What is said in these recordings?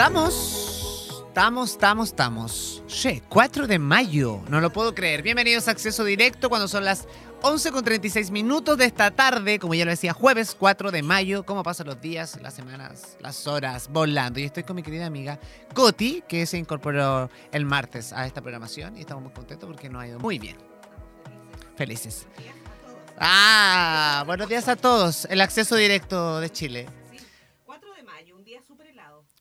Estamos, estamos, estamos, estamos. Che, 4 de mayo, no lo puedo creer. Bienvenidos a Acceso Directo cuando son las 11 con 36 minutos de esta tarde, como ya lo decía, jueves 4 de mayo. ¿Cómo pasan los días, las semanas, las horas volando? Y estoy con mi querida amiga Coti, que se incorporó el martes a esta programación y estamos muy contentos porque nos ha ido muy bien. Felices. Ah, buenos días a todos. El acceso directo de Chile.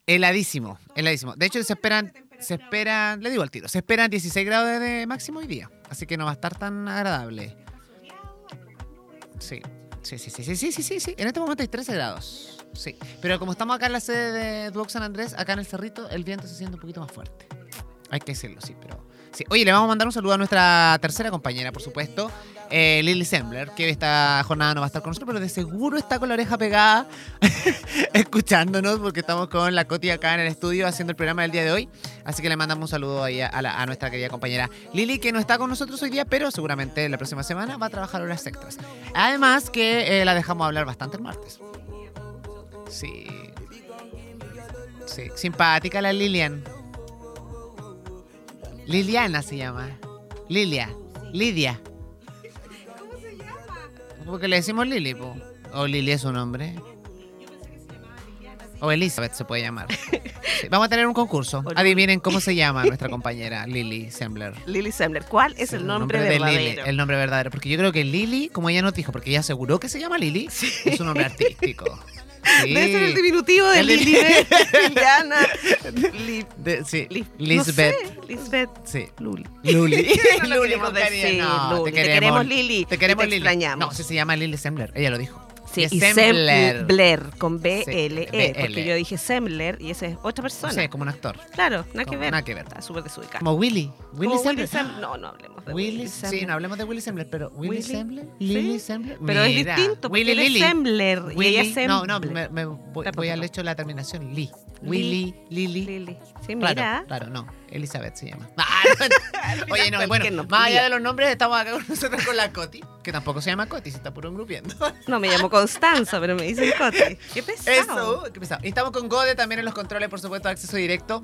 Heladísimo, heladísimo. De hecho, se esperan, se esperan, le digo al tiro, se esperan 16 grados de máximo hoy día. Así que no va a estar tan agradable. Sí, sí, sí, sí, sí, sí, sí, sí, sí. En este momento hay 13 grados. Sí. Pero como estamos acá en la sede de Duoc San Andrés, acá en el cerrito, el viento se siente un poquito más fuerte. Hay que decirlo, sí, pero. Sí. Oye, le vamos a mandar un saludo a nuestra tercera compañera, por supuesto, eh, Lily Sembler, que esta jornada no va a estar con nosotros, pero de seguro está con la oreja pegada escuchándonos, porque estamos con la Coti acá en el estudio haciendo el programa del día de hoy. Así que le mandamos un saludo ahí a, la- a nuestra querida compañera Lili, que no está con nosotros hoy día, pero seguramente la próxima semana va a trabajar horas extras. Además que eh, la dejamos hablar bastante el martes. Sí. Sí, simpática la Lilian. Liliana se llama. Lilia. Lidia. Porque le decimos Lili, po. O Lili es su nombre. O Elizabeth se puede llamar. Sí, Vamos a tener un concurso. Adivinen cómo se llama nuestra compañera Lili Sembler. Lily Sembler. ¿Cuál es Sí, el nombre, de verdadero? Lili, el nombre verdadero. Porque yo creo que Lili, como ella nos dijo, porque ella aseguró que se llama Lili, es un nombre artístico. Sí. Debe ser el diminutivo de El Lili, Lili. Liliana, Li- De- sí, Li- Lisbeth. No sé, Lisbeth. Sí. Luli. Luli. No Luli queremos Luli. Te queremos, Lili. Te queremos te Lili. extrañamos. No, sí se llama Lili Sembler. Ella lo dijo. Sí, y Sembler. Sembler con B-L-E, B-L. porque yo dije Sembler y esa es otra persona. sé, como un actor. Claro, nada que ver. nada que ver. Está súper desubicado. Como Willy. Willy Sembler. Sem- No, no hablemos de Willy, Willy sí, Sembler. no hablemos de Willy Sembler, pero Willy, Sembler, sí. Lily Sembler. Pero es distinto, porque Willy Lily. Sembler y ella es No, no, Sembler. me, voy, al hecho de la terminación Lee. Willy, Lily. Lili. Sí, Claro, mira. claro, no. Elizabeth se llama. Ah. Oye, no, bueno, más allá de los nombres, estamos acá con nosotros con la Coti, que tampoco se llama Coti, se está puro engrupiendo. No, me llamo Constanza, pero me dicen Coti. Qué pesado. Eso, qué pesado. Y estamos con Gode también en los controles, por supuesto, de acceso directo.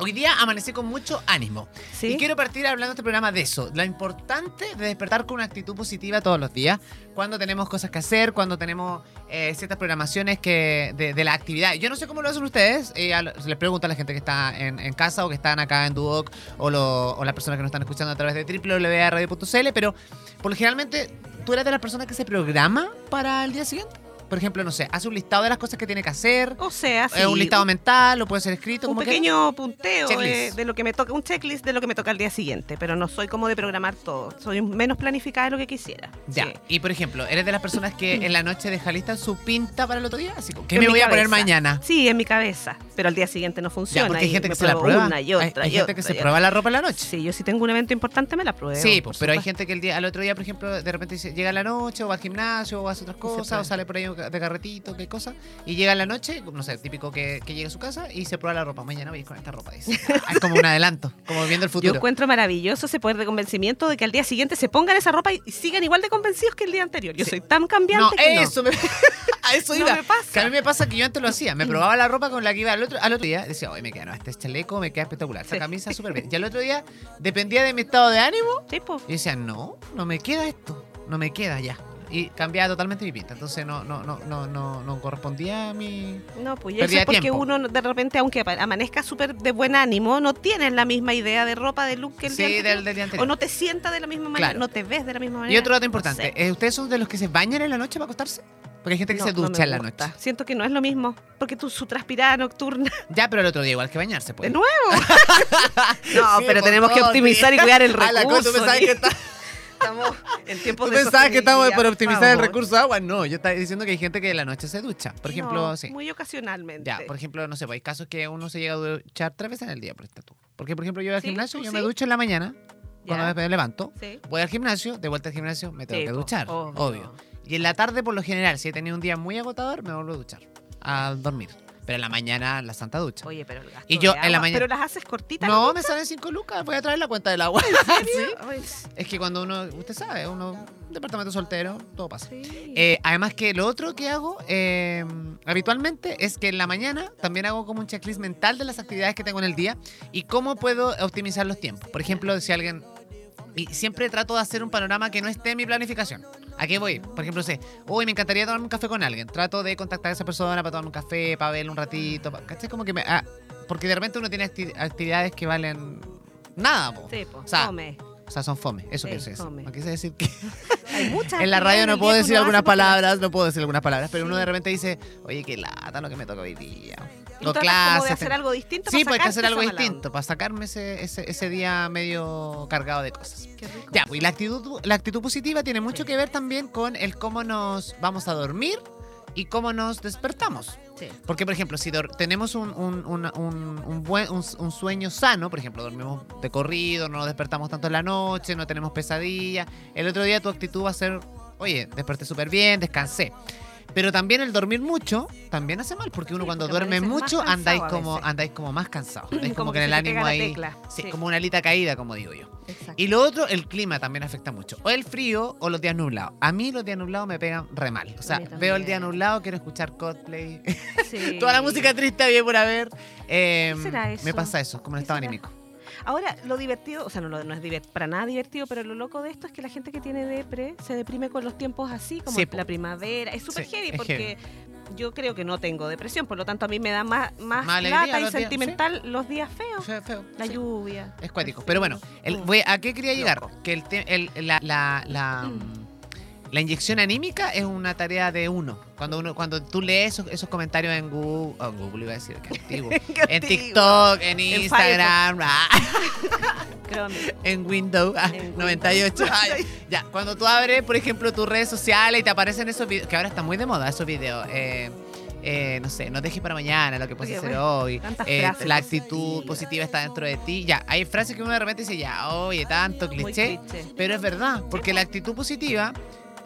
Hoy día amanecí con mucho ánimo. ¿Sí? Y quiero partir hablando de este programa de eso. Lo importante de despertar con una actitud positiva todos los días. Cuando tenemos cosas que hacer, cuando tenemos eh, ciertas programaciones que de, de la actividad. Yo no sé cómo lo hacen ustedes. eh, les pregunto a la gente que está en, en casa o que están acá en Duoc o, lo- o las personas que nos están escuchando a través de www.radio.cl. Pero por generalmente, ¿tú eres de las personas que se programa para el día siguiente? Por ejemplo, no sé, hace un listado de las cosas que tiene que hacer. O sea, sí, eh, un listado mental, o puede ser escrito. un como pequeño punteo de, lo que me toca, un checklist de lo que me toca al día siguiente, pero no soy como de programar todo. Soy menos planificada de lo que quisiera. Ya. Sí. Y por ejemplo, ¿eres de las personas que en la noche deja lista su pinta para el otro día? Así como, ¿qué En me voy a poner mañana? Sí, en mi cabeza, pero al día siguiente no funciona. Ya, porque hay gente que se la prueba. Una y Hay- otra, hay, y gente otra, que se prueba la ropa en la noche. Sí, yo si tengo un evento importante me la pruebo. Sí, pues, pero hay gente que el día, al otro día, por ejemplo, de repente llega a la noche, o va al gimnasio, o hace otras cosas, o sale por ahí de carretito, qué cosa, y llega en la noche, no sé, típico que, que llega a su casa y se prueba la ropa. Mañana voy a ir con esta ropa, dice. Ah, es como un adelanto, como viendo el Yo futuro. encuentro maravilloso ese poder de convencimiento de que al día siguiente se pongan esa ropa y, y sigan igual de convencidos que el día anterior. Yo Sí. soy tan cambiante No, que no. eso me... a eso No me pasa. Que a mí me pasa que yo antes lo hacía. Me probaba la ropa con la que iba al otro, al otro día. Decía, oye, me queda, no, este chaleco me queda espectacular. Esta Sí. camisa súper bien. Y al otro día, dependía de mi estado de ánimo. Sí, po. Y decía, no, no me queda esto. No me queda ya. Y cambiaba totalmente mi pinta. Entonces no, no, no, no, no, no correspondía a mi. No, pues eso es porque tiempo. uno de repente, aunque amanezca súper de buen ánimo, no tienes la misma idea de ropa, de look que el Sí, día anterior. del, del día anterior. O no te sientas de la misma manera, Claro. no te ves de la misma manera. Y otro dato No importante. sé. eh, ¿Ustedes son de los que se bañan en la noche para acostarse? Porque hay gente que No, se no ducha en la noche. Siento que no es lo mismo, porque tú su transpirada nocturna. Ya, pero el otro día igual que bañarse, pues. De nuevo. no, Sí, pero pues, tenemos que optimizar y cuidar el la cosa, recurso. tú pensabas y que está- Estamos en tiempos ¿Tú de pensabas que estamos sostenibilidad, optimizar el recurso de agua? No, yo estaba diciendo que hay gente que en la noche se ducha. Por ejemplo, No, sí. Muy ocasionalmente. Ya, por ejemplo, no sé, pues hay casos que uno se llega a duchar tres veces en el día, por esta tú. Porque, por ejemplo, yo voy al Sí, gimnasio, ¿tú yo sí? me ducho en la mañana, cuando Ya. me levanto. Voy al gimnasio, de vuelta al gimnasio, me tengo que po, duchar, obvio. Y en la tarde, por lo general, si he tenido un día muy agotador, me vuelvo a duchar, a dormir. Pero en la mañana la santa ducha. Oye, pero el gasto Y yo de en la mañana- Pero las haces cortitas. No, me salen 5 lucas. Voy a traer la cuenta del agua. ¿Sí? Es que cuando uno, usted sabe, uno, departamento soltero, todo pasa. sí. Eh, además que lo otro que hago eh, habitualmente es que en la mañana también hago como un checklist mental de las actividades que tengo en el día y cómo puedo optimizar los tiempos. Por ejemplo, si alguien... Y siempre trato de hacer un panorama que no esté en mi planificación. ¿A qué voy? Por ejemplo, sé, hoy me encantaría tomarme un café con alguien. Trato de contactar a esa persona para tomarme un café, para verlo un ratito. ¿Cachai? Como que me... ah, porque de repente uno tiene acti- actividades que valen nada, po. Sí, po, O sea, come. O sea, son fome. Eso Sí, decir. fome. No quise decir que... Hay muchas En la radio no puedo que decir algunas palabras, no puedo decir algunas palabras, pero uno de repente dice, oye, qué lata lo que me toca hoy día. O tratas como de hacer algo distinto Sí, pues hay que hacer algo distinto, para sacarme ese, ese, ese día medio cargado de cosas. onda. Qué rico. Ya, pues y la actitud, la actitud positiva tiene mucho que ver también con el cómo nos vamos a dormir y cómo nos despertamos. Sí. Porque, por ejemplo, si tenemos un, un- un- un buen, un, sueño sano, por ejemplo, dormimos de corrido, no nos despertamos tanto en la noche, no tenemos pesadilla, el otro día tu actitud va a ser, oye, desperté súper bien, descansé. Pero también el dormir mucho también hace mal, porque uno Sí, cuando porque duerme mucho andáis como, andáis como más cansados. Como, Como que que en el ánimo ahí. Sí, Sí. como una alita caída, como digo yo. Exacto. Y lo otro, el clima también afecta mucho. O el frío o los días nublados. A mí los días nublados me pegan re mal. O sea, veo el día nublado, quiero escuchar Coldplay. Sí. Toda la música triste había por haber. Eh, ¿Qué será eso? Me pasa eso, como en ¿Qué estado anímico. Ahora, lo divertido, o sea, no, lo- no es para nada divertido, pero lo loco de esto es que la gente que tiene depre se deprime con los tiempos así, como Sí, la primavera. Es súper Sí, heavy porque yo creo que no tengo depresión, por lo tanto a mí me da más, más, Más lata y los días, sentimental los días feos. Feo, feo, La lluvia. Es cuático. Pero bueno, el- Mm. voy- ¿a qué quería llegar? Loco. Que el, el- la, la, la, la inyección anímica es una tarea de uno. Cuando uno cuando tú lees esos, esos comentarios en Google, oh, en Google iba a decir, que antiguo. En. TikTok, en En Instagram, ah, en Windows, ah, En Windows. 98. ah, ya, cuando tú abres, por ejemplo, tus redes sociales y te aparecen esos videos, que ahora está muy de moda esos videos. eh, eh, no sé, no dejes para mañana lo que puedes hacer bueno, hoy. eh, la actitud positiva está dentro de ti. Ya, hay frases que uno de repente dice, ya, oye, tanto cliché. Pero es verdad, porque la actitud positiva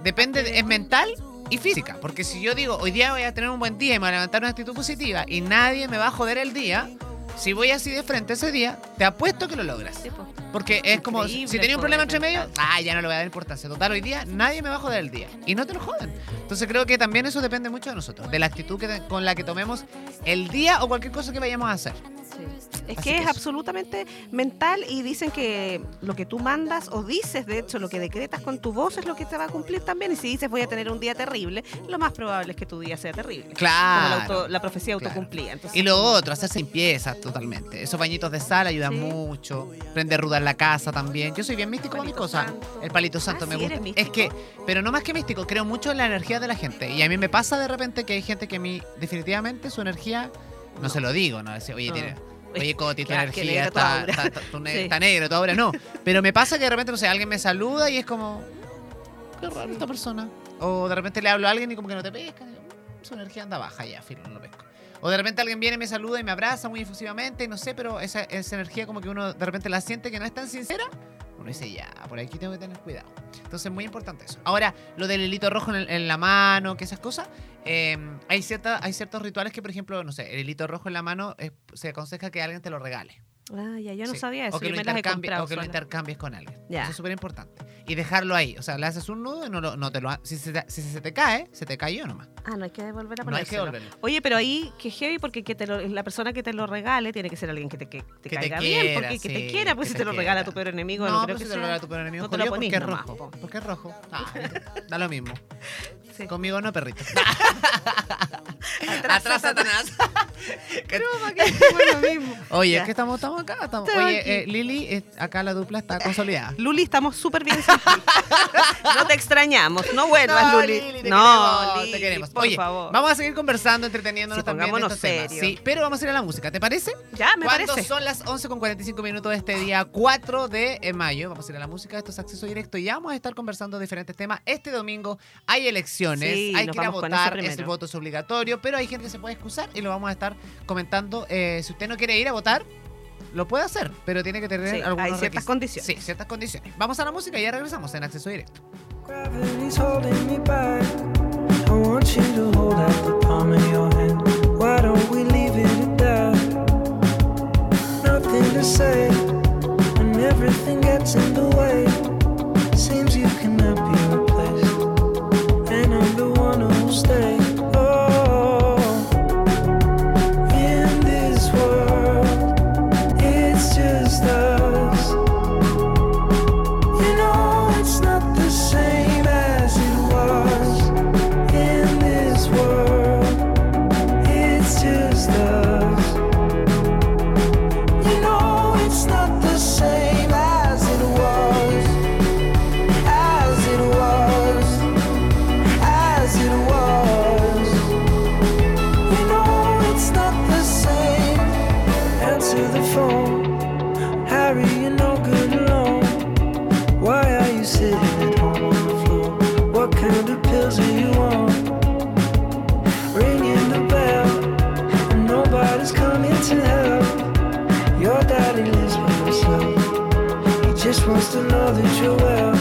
depende, de- es mental y física. Porque si yo digo, hoy día voy a tener un buen día y me voy a levantar una actitud positiva y nadie me va a joder el día, si voy así de frente ese día, te apuesto que lo logras. Porque es como, si tenía un problema entre medio, ah, ya no le voy a dar importancia. Total, hoy día nadie me va a joder el día. Y no te lo joden. Entonces creo que también eso depende mucho de nosotros, de la actitud que, con la que tomemos el día o cualquier cosa que vayamos a hacer. Sí. Es Así que que es eso. absolutamente mental y dicen que lo que tú mandas o dices, de hecho, lo que decretas con tu voz es lo que te va a cumplir también. Y si dices voy a tener un día terrible, lo más probable es que tu día sea terrible. Como la, Claro. auto- la profecía claro. autocumplida. Entonces, Y lo otro, hacerse limpieza totalmente. Esos bañitos de sal ayudan Sí. mucho. Prender ruda en la casa también. Yo soy bien místico con mis cosas. santo. El palito santo Ah, me sí, gusta. eres Es que, pero no más que místico, creo mucho en la energía de la gente. Y a mí me pasa de repente que hay gente que a mí, definitivamente, su energía, no, No. se lo digo, ¿no? Oye, No. tiene. Oye, Coti, tu Claro, energía está, está, está- tu ne- Sí. está negro, tu aura no. Pero me pasa que de repente, no sé, alguien me saluda y es como, qué raro esta persona. O de repente le hablo a alguien y como que no te pesca. "Mm, Su energía anda baja ya, filo, no lo pesco. O de repente alguien viene, me saluda y me abraza muy efusivamente, y no sé, pero esa, esa energía como que uno de repente la siente que no es tan sincera. Dice, ya, por aquí tengo que tener cuidado. Entonces, muy importante eso. Ahora, lo del hilito rojo en, la mano, que esas cosas, eh, hay, cierta, hay ciertos rituales que, por ejemplo, no sé, el hilito rojo en la mano eh, se aconseja que alguien te lo regale. Ah, ya, yo no Sí. sabía eso. O que, yo lo, me las he intercambie- comprado o que lo sola. intercambies con alguien. Ya. Eso es súper importante. Y dejarlo ahí. O sea, le haces un nudo y no, lo- no te lo si, se te, si se te cae, se te cayó nomás. Ah, no hay que volver a No hay que ponérselo. volverlo. Oye, pero ahí que heavy porque que te lo- la persona que te lo regale tiene que ser alguien que te, que te Que te caiga quiera, bien, porque que te sí, quiera, pues si te te lo regala tu peor enemigo, no, no, pero creo si te lo regala tu peor enemigo no te lo jodido, ponís porque es rojo. po. Porque es rojo. Ah, da lo mismo. Sí. Conmigo no, perrito. Atrás, Atrás, Satanás. Lo mismo. Oye, Ya. es que estamos, estamos acá. Estamos. Estamos Oye, eh, Lili, eh, acá la dupla está consolidada. Luli, estamos súper bien sin ti. No te extrañamos, no vuelvas, No, Luli. Lili, te no, queremos, Lili, te queremos. por Oye, favor. vamos a seguir conversando, entreteniéndonos Sí, también temas. Sí, pero vamos a ir a la música, ¿te parece? Ya, me Cuando parece. son las 11 con 45 minutos de este día 4 de eh, mayo, vamos a ir a la música, esto es acceso directo y ya vamos a estar conversando diferentes temas. Este domingo hay elecciones, Sí, hay que ir a votar, el voto es obligatorio, pero hay gente que se puede excusar y lo vamos a estar comentando. Eh, si usted no quiere ir a votar, lo puede hacer, pero tiene que tener Sí, algunos hay ciertas requisitos. condiciones. Sí, ciertas condiciones. Vamos a la música y ya regresamos en acceso directo. Nothing to say when everything gets in the way. supposed to know that you're well.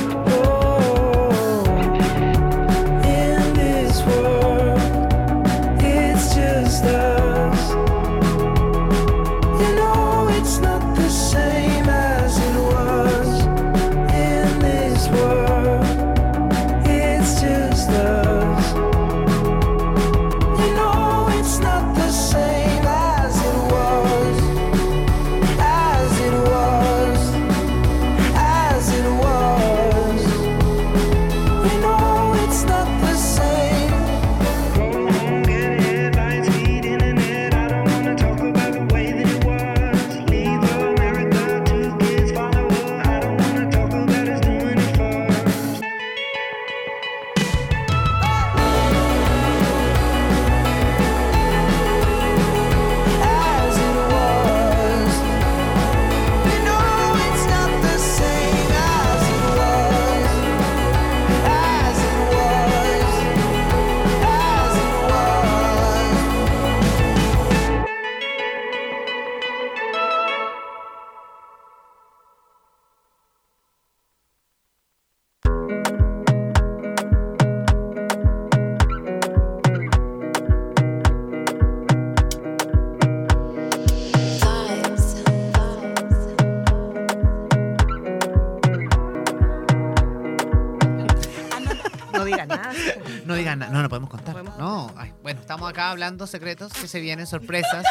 Acá hablando secretos que se vienen, sorpresas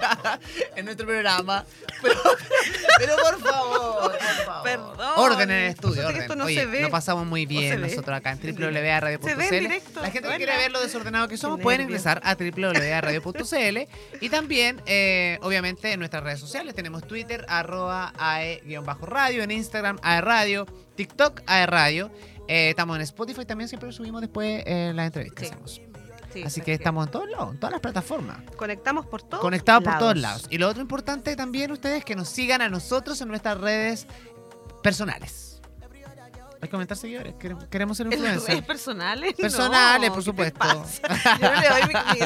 en nuestro programa. Pero, pero por favor, por favor. Perdón. Orden en el estudio, orden. esto no Oye, se ve. lo pasamos muy bien nosotros acá en www.radio.cl. La gente que quiere ver lo desordenado que somos pueden ingresar a www.radio.cl y también, eh, obviamente, en nuestras redes sociales. Tenemos Twitter, arroba AE-radio, en Instagram, AE Radio, TikTok, AE Radio. Eh, estamos en Spotify también, siempre subimos después eh, las entrevistas que Sí. hacemos. Sí, Así que estamos en todos lados, en todas las plataformas. Conectamos por todos Conectados por todos lados. Y lo otro importante también, ustedes, que nos sigan a nosotros en nuestras redes personales. Hay que aumentar seguidores. Queremos, queremos ser ¿En influencers. personales? Personales, No, por ¿qué te supuesto. Yo no le doy mi,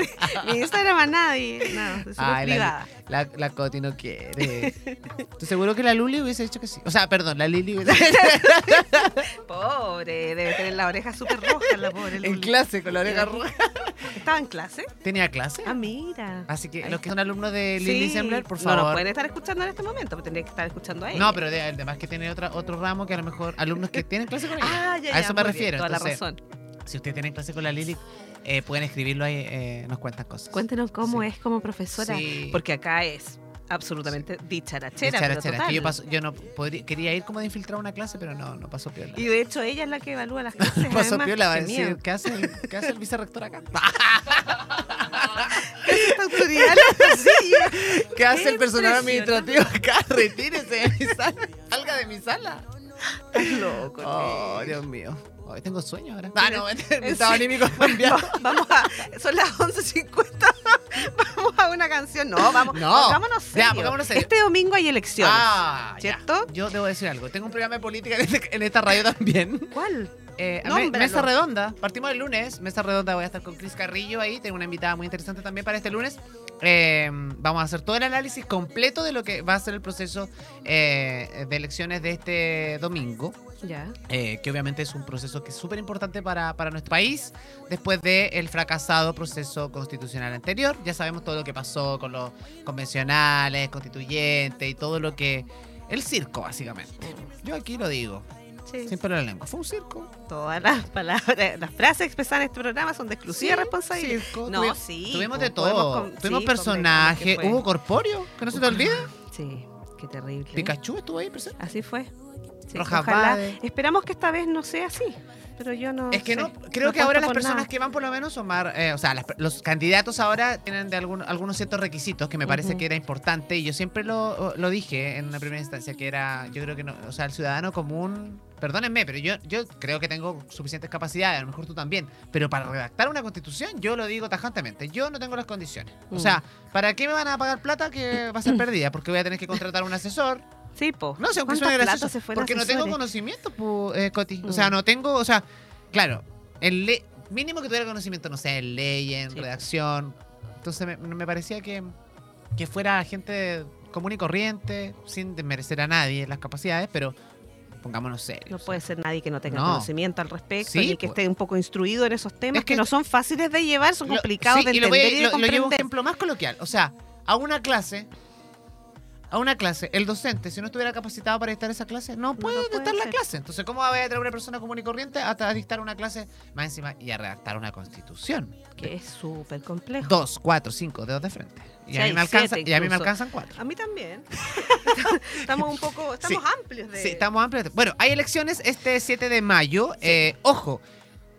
mi- mi Instagram a nadie. No, es Ay, privada. la, la, la Coti no quiere. Estoy seguro que la Luli hubiese dicho que sí. O sea, perdón, la Lili hubiese Pobre, debe tener la oreja súper roja la pobre en Luli. clase con la oreja roja. ¿Estaba en clase? ¿Tenía clase? Ah, mira. Así que Ahí los que son alumnos de Lili Sí. Sembler, por No favor. nos pueden estar escuchando en este momento, pero tendría que estar escuchando a ella. No, pero de- además que tiene otra, otro ramo que a lo mejor alumnos que tienen clase con ella. Ah, ya, a eso me muy bien, refiero. Toda la Entonces, razón. si ustedes tienen clase con la Lili, eh, pueden escribirlo ahí, eh, nos cuentan cosas. Cuéntenos cómo Sí. es como profesora, Sí. porque acá es absolutamente dicharachera. Pero. Es total. yo, paso- yo no podría, quería ir como de infiltrar una clase, pero no, no pasó piola. Y de hecho ella es la que evalúa las clases. pasó además. piola, va a Qué decir. ¿qué hace, el, ¿qué hace el vicerrector acá? Autoridad en esta silla. ¿Qué hace el Qué personal administrativo acá? Retírese de mi sala. Salga de mi sala. Loco. Oh. Dios mío. Hoy tengo sueño ahora. Ah, no, ¿En estado serio? anímico cambiado. Va- Vamos a. Son las 11.50. Vamos a una canción. No, vamos. No. Pongámonos Ya, serio. pongámonos serio. Este domingo hay elecciones. Ah, ya. ¿Cierto? Yo debo decir algo. Tengo un programa de política en, este- en esta radio también. ¿Cuál? Eh, me- mesa redonda. Partimos el lunes. Mesa redonda voy a estar con Cris Carrillo ahí. Tengo una invitada muy interesante también para este lunes. Eh, vamos a hacer todo el análisis completo de lo que va a ser el proceso eh, de elecciones de este domingo. Ya. eh, que obviamente es un proceso que es súper importante para, para nuestro país después del fracasado proceso constitucional anterior. Ya sabemos todo lo que pasó con los convencionales, constituyentes y todo lo que... El circo, básicamente. Yo aquí lo digo, Sí. sin en la lengua. Fue un circo. Todas las palabras, las frases expresadas en este programa son de exclusiva responsabilidad. circo. No, Tuvi- sí, Tuvimos de todo. con- Tuvimos sí, personajes. Hubo corpóreo, que no se te olvide. Sí, qué terrible. Pikachu estuvo ahí presente. Así fue. Sí, Roja ojalá. Esperamos que esta vez no sea así. Pero yo no. Es que sé, no, creo que ahora las personas nada. que van por lo menos son más, eh, o sea, las- los candidatos ahora tienen de algún- algunos ciertos requisitos que me parece que era importante y yo siempre lo, lo dije en una primera instancia que era, yo creo que no, o sea, el ciudadano común, perdónenme, pero yo, yo creo que tengo suficientes capacidades, a lo mejor tú también, pero para redactar una constitución yo lo digo tajantemente, yo no tengo las condiciones. O Mm. sea, ¿para qué me van a pagar plata que va a ser perdida? Porque voy a tener que contratar un asesor. Sí, po. No sé, aunque ¿Cuánta suene plata gracioso. se fue Porque no tengo conocimiento, pu, eh, Coti. O sea, Mm. no tengo, o sea, claro, el le- mínimo que tuviera conocimiento, no sé, en ley, en Sí. redacción. Entonces me, me parecía que, que fuera gente común y corriente, sin desmerecer a nadie las capacidades, pero pongámonos serios. No puede ser nadie que no tenga No. conocimiento al respecto Sí, ni que esté un poco instruido en esos temas Es que- que, no son fáciles de llevar, son Lo- complicados sí, de y lo, voy a- entender y de lo- lo llevo a un comprender. ejemplo más coloquial. O sea, a una clase, a una clase, el docente, si no estuviera capacitado para dictar esa clase, no puede dictar la clase. Entonces, ¿cómo va a traer una persona común y corriente a, dictar una clase más encima y a redactar una constitución? Que es súper complejo. Dos, cuatro, cinco dedos de frente. Y a mí me, alcanza, y a mí me alcanzan cuatro. A mí también. estamos un poco, estamos amplios de. Sí, estamos amplios. Bueno, hay elecciones este 7 de mayo. Eh, ojo,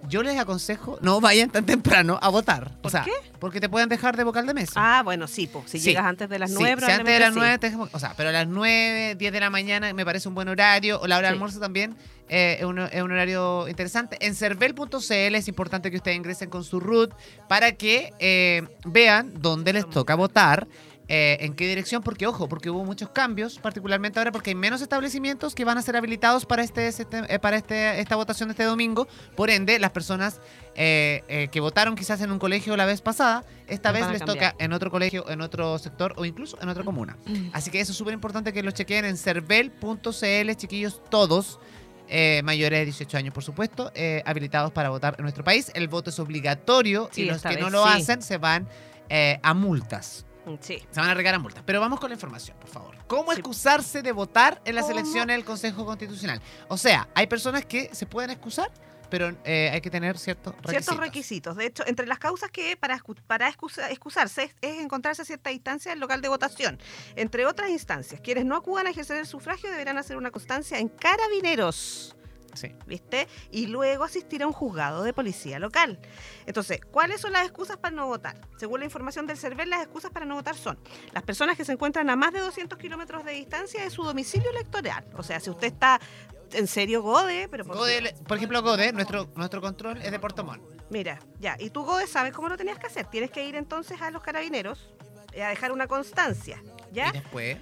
yo les aconsejo no vayan tan temprano a votar. o ¿Por sea, qué? porque te pueden dejar de vocal de mesa. Ah, bueno, sí, pues. Si Sí. llegas antes de las Sí, nueve, si antes de las probablemente 9, o sea, pero a las 9, 10 de la mañana me parece un buen horario, o la hora de Sí. almuerzo también eh, es, un, es un horario interesante. En cervel.cl es importante que ustedes ingresen con su root para que eh, vean dónde les toca votar. Eh, en qué dirección, porque ojo, porque hubo muchos cambios, particularmente ahora porque hay menos establecimientos que van a ser habilitados para este, este- eh, para este, esta votación de este domingo. Por ende, las personas eh, eh, que votaron quizás en un colegio la vez pasada, esta vez les cambiar. toca en otro colegio, en otro sector o incluso en otra comuna. sí. Así que eso es súper importante que lo chequeen en cervel.cl, chiquillos, todos. eh, mayores de 18 años, por supuesto, eh, habilitados para votar en nuestro país. El voto es obligatorio Sí, y los que no lo sí. hacen se van eh, a multas. Sí. Se van a regar a multas. Pero vamos con la información, por favor. ¿Cómo Sí. excusarse de votar en las ¿Cómo? elecciones del Consejo Constitucional? O sea, hay personas que se pueden excusar, pero eh, hay que tener ciertos requisitos. Ciertos requisitos. De hecho, entre las causas que para, para excusa- excusarse es, es encontrarse a cierta distancia del local de votación. Entre otras instancias, quienes no acudan a ejercer el sufragio deberán hacer una constancia en carabineros. Sí. ¿Viste? Y luego asistir a un juzgado de policía local. Entonces, ¿cuáles son las excusas para no votar? Según la información del CERVEL, las excusas para no votar son las personas que se encuentran a más de 200 kilómetros de distancia de su domicilio electoral. O sea, si usted está en serio Gode, pero por Gode, por ejemplo, Gode, nuestro, nuestro control es de Puerto Montt. Mira, ya, y tú, Gode, sabes cómo lo tenías que hacer. Tienes que ir entonces a los carabineros a dejar una constancia, ¿ya? Y después...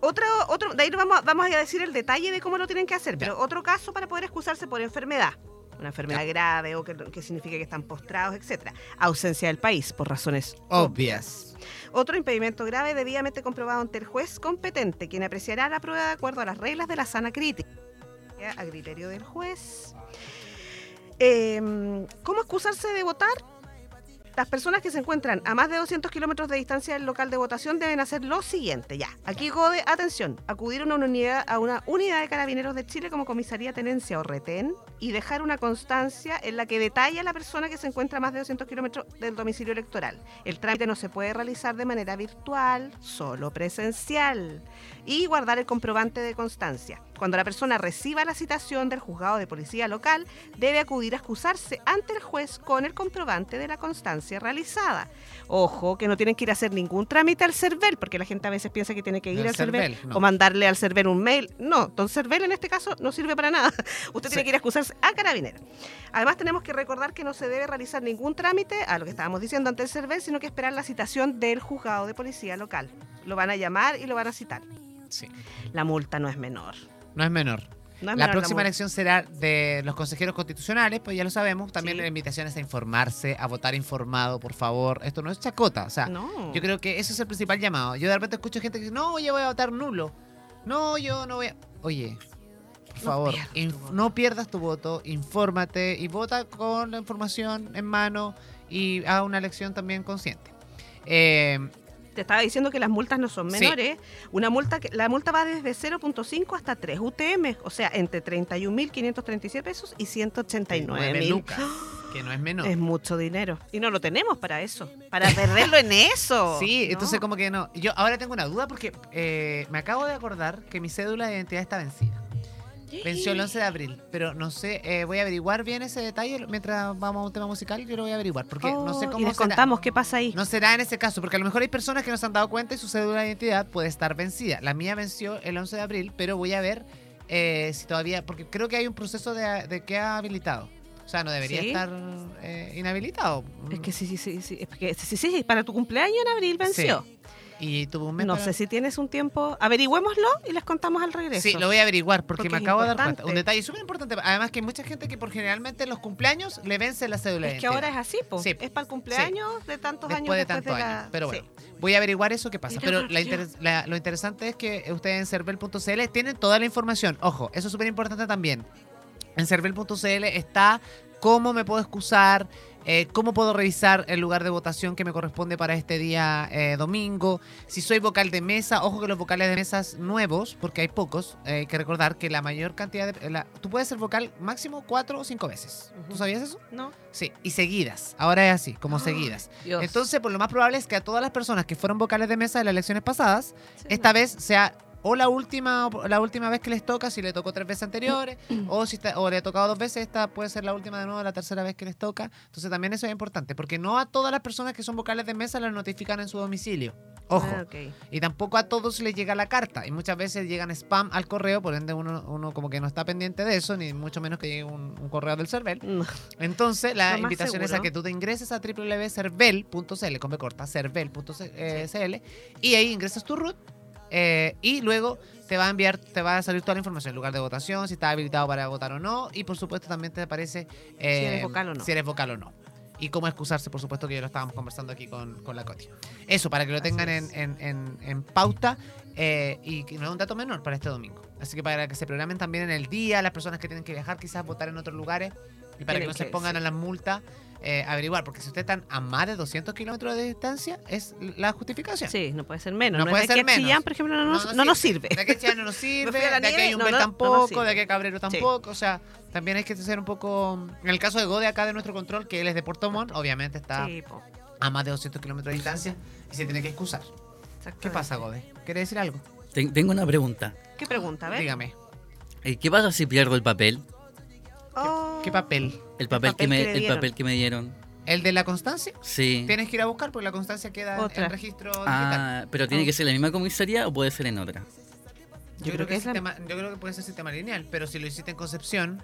Otro, otro, de ahí vamos, vamos a decir el detalle de cómo lo tienen que hacer, Ya. pero otro caso para poder excusarse por enfermedad. Una enfermedad grave o que, que significa que están postrados, etcétera. Ausencia del país por razones Obvias. Otro impedimento grave debidamente comprobado ante el juez competente, quien apreciará la prueba de acuerdo a las reglas de la sana crítica. A criterio del juez. Eh, ¿Cómo excusarse de votar? Las personas que se encuentran a más de 200 kilómetros de distancia del local de votación deben hacer lo siguiente. Ya, aquí Gode, atención, acudir a una unidad, a una unidad de carabineros de Chile como comisaría, tenencia o retén y dejar una constancia en la que detalla la persona que se encuentra a más de 200 kilómetros del domicilio electoral. El trámite no se puede realizar de manera virtual, solo presencial. Y guardar el comprobante de constancia. Cuando la persona reciba la citación del juzgado de policía local, debe acudir a excusarse ante el juez con el comprobante de la constancia realizada. Ojo, que no tienen que ir a hacer ningún trámite al CERVEL, porque la gente a veces piensa que tiene que ir Al al CERVEL no. o mandarle al CERVEL un mail. No, don CERVEL en este caso no sirve para nada. Usted tiene que ir a excusarse a Carabinero. Además, tenemos que recordar que no se debe realizar ningún trámite, a lo que estábamos diciendo ante el CERVEL, sino que esperar la citación del juzgado de policía local. Lo van a llamar y lo van a citar. Sí. La multa no es menor. No es menor. No es La menor próxima elección será de los consejeros constitucionales, pues ya lo sabemos. También Sí. la invitación es a informarse, a votar informado, por favor. Esto no es chacota, o sea, No. yo creo que ese es el principal llamado. Yo de repente escucho gente que dice, no, yo voy a votar nulo. No, yo no voy a... Oye, por No favor, pierdas no pierdas tu voto, infórmate y vota con la información en mano y haga una elección también consciente. Eh, Te estaba diciendo que las multas no son Sí. menores. Una multa que, la multa va desde 0.5 hasta 3 UTM, o sea, entre 31.537 pesos y 189 nueve mil. lucas, que no es menor. Es mucho dinero. Y no lo tenemos para eso. Para perderlo en eso. Sí, ¿no? entonces como que no. Yo ahora tengo una duda porque eh, me acabo de acordar que mi cédula de identidad está vencida. Venció el 11 de abril, pero no sé, eh, voy a averiguar bien ese detalle mientras vamos a un tema musical, yo lo voy a averiguar, porque no sé Oh, cómo y les será. contamos qué pasa ahí. No será en ese caso, porque a lo mejor hay personas que no se han dado cuenta y su cédula de identidad puede estar vencida. La mía venció el 11 de abril, pero voy a ver eh, si todavía, porque creo que hay un proceso de, de que ha habilitado. O sea, no debería ¿Sí? estar eh, inhabilitado. Es que sí, sí, sí, sí, es que sí, sí, sí, para tu cumpleaños en abril venció. Y tuvo un mes No para- sé si tienes un tiempo. Averigüémoslo y les contamos al regreso. Sí, lo voy a averiguar porque, Porque me acabo de dar cuenta. Un detalle súper importante. Además que hay mucha gente que por generalmente en los cumpleaños le vence la cédula Es que ahora es así, po. Sí. es para el cumpleaños de tantos Después años de después tantos de la... años. Pero Sí. bueno, voy a averiguar eso qué pasa. Pero la la- lo interesante es que ustedes en cervel.cl tienen toda la información. Ojo, eso es súper importante también. En cervel.cl está cómo me puedo excusar, eh, cómo puedo revisar el lugar de votación que me corresponde para este día eh, domingo. Si soy vocal de mesa, ojo que los vocales de mesas nuevos, porque hay pocos, eh, hay que recordar que la mayor cantidad de... la- tú puedes ser vocal máximo cuatro o cinco veces. ¿Tú Ujú. sabías eso? ¿No? Sí, y seguidas. Ahora es así, como Ah, seguidas. Dios. Entonces, pues lo más probable es que a todas las personas que fueron vocales de mesa de las elecciones pasadas, Sí, esta vez sea o la última la última vez que les toca, si le tocó tres veces anteriores, o si está- o le ha tocado dos veces, esta puede ser la última de nuevo, la tercera vez que les toca. Entonces también eso es importante, porque no a todas las personas que son vocales de mesa las notifican en su domicilio. Ojo. Ah, ok. Y tampoco a todos les llega la carta. Y muchas veces llegan spam al correo, por ende uno, uno como que no está pendiente de eso, ni mucho menos que llegue un, un correo del CERVEL. No. Entonces, la invitación es a que tú te ingreses a www.cervel.cl, con B corta, cervel.cl, y ahí ingresas tu root, eh, y luego te va a enviar, te va a salir toda la información, el lugar de votación, si está habilitado para votar o no, y por supuesto también te aparece eh, eres vocal o no. si eres vocal o no. Y cómo excusarse, por supuesto, que ya lo estábamos conversando aquí con, con la Coti. Eso, para que lo Así tengan en, en, en- en pauta. eh, y que no es un dato menor para este domingo. Así que para que se programen también en el día, las personas que tienen que viajar, quizás votar en otros lugares, y para que no se pongan sí. a las multas, eh, averiguar. Porque si ustedes están a más de 200 kilómetros de distancia, es la justificación. Sí, no puede ser menos. No No, puede es de ser que menos. Chillán, por ejemplo, no, nos, no nos sirve. De que Chillán no nos sirve, de que nieve, hay un no, Bel no, no nos tampoco, de que Cabrero tampoco. O sea, también hay que ser un poco. En el caso de Gode, acá de nuestro control, que él es de Puerto Montt, obviamente está Sí, a más de 200 kilómetros de distancia y se tiene que excusar. ¿Qué pasa, Gode? ¿Quiere decir algo? Ten- tengo una pregunta. ¿Qué pregunta? A ver. Dígame. Eh, ¿Qué pasa si pierdo el papel? Oh. ¿Qué papel? El papel, papel que, me, que el dieron. papel que me dieron. ¿El de la constancia? Sí. Tienes que ir a buscar porque la constancia queda en- Otra. en registro digital. Ah, pero tiene que ser la misma comisaría o puede ser en otra. Yo, creo que es la- sistema- yo creo que puede ser sistema lineal, pero si lo hiciste en Concepción,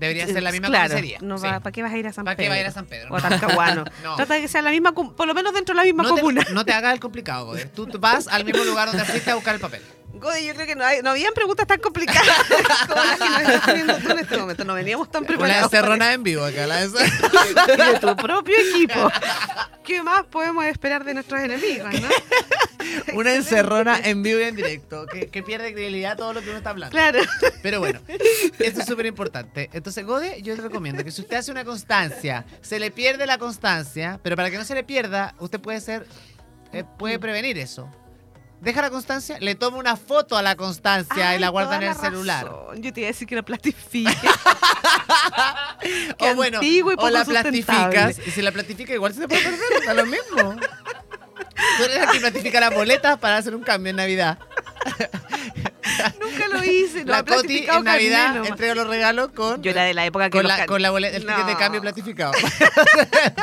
debería ser la misma claro, comisaría. No Sí. va, ¿Para qué vas a ir a San ¿Para Pedro? qué va a ir a San Pedro? O a Talcahuano. No. Trata de que sea la misma, com- por lo menos dentro de la misma No te, comuna. no te hagas el complicado, Gode. Tú tú vas al mismo lugar donde fuiste a buscar el papel. Gode, yo creo que no, hay, no habían preguntas tan complicadas como las que nos estás poniendo tú en este momento. No veníamos tan Una preparados. para encerrona en vivo acá. La de- y de tu propio equipo. ¿Qué más podemos esperar de nuestros enemigos, no? Una encerrona en vivo y en directo. Que, que pierde credibilidad todo lo que uno está hablando. Claro. Pero bueno, esto es súper importante. Entonces, Gode, yo le recomiendo que si usted hace una constancia, se le pierde la constancia, pero para que no se le pierda, usted puede ser, eh, puede prevenir eso. Deja la constancia, le toma una foto a la constancia y la guarda en el la celular. razón. Yo te iba a decir que la plastifique. O bueno, o la plastificas. Y si la plastifica, igual se te puede perder, da lo mismo. Tú eres la que plastifica las boletas para hacer un cambio en Navidad. Nunca lo hice. No, la Coti en Navidad entrega los regalos con, Yo era de la época que con, la, con la boleta, el ticket de No. cambio plastificado.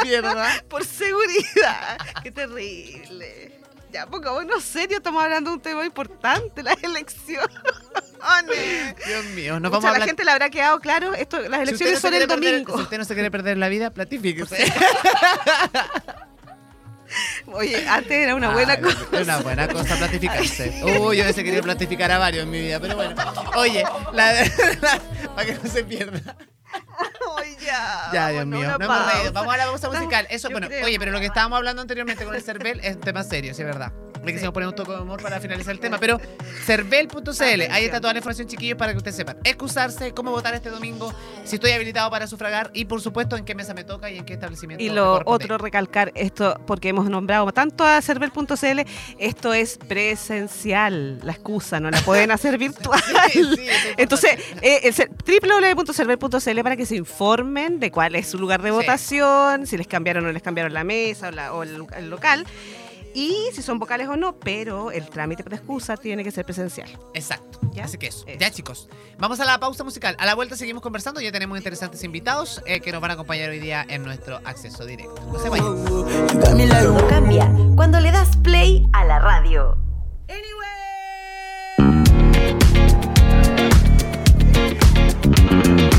Mierda. Por seguridad. Qué terrible. Ya, pongámonos serio, estamos hablando de un tema importante, las elecciones. Dios mío, Mucha vamos a la gente le habrá quedado claro, esto, las Si elecciones no son el perder- domingo. si usted no se quiere perder la vida, platifíquese. Oye, antes era una buena cosa. Es una buena cosa platificarse. Uy, yo hubiese querido platificar a varios en mi vida, pero bueno. Oye, la, la- para que no se pierda. Oye, ya. Ya, Dios mío. No. Vamos a la pausa musical. Eso, bueno, oye, pero lo que estábamos hablando anteriormente con el Cervel es un tema serio, sí es verdad. Le quisimos poner un toque de humor para finalizar el tema. Pero cervel.cl, ahí está toda la información, chiquillos, para que ustedes sepan. Excusarse, cómo votar este domingo, si estoy habilitado para sufragar y, por supuesto, en qué mesa me toca y en qué establecimiento. Y lo otro, recalcar esto, porque hemos nombrado tanto a cervel.cl, esto es presencial. La excusa no la pueden hacer virtual. Sí, sí, Entonces, eh, el cer- www.cervel.cl para que se informen de cuál es su lugar de Sí. votación, si les cambiaron o no les cambiaron la mesa o, la- o el, el local, y si son vocales o no, pero el trámite por excusa tiene que ser presencial. Exacto. ¿Ya? Así que eso. Eso. Ya, chicos. Vamos a la pausa musical. A la vuelta seguimos conversando. Ya tenemos interesantes invitados eh, que nos van a acompañar hoy día en nuestro acceso directo. No se vayan. Cambia cuando le das play a la radio. It's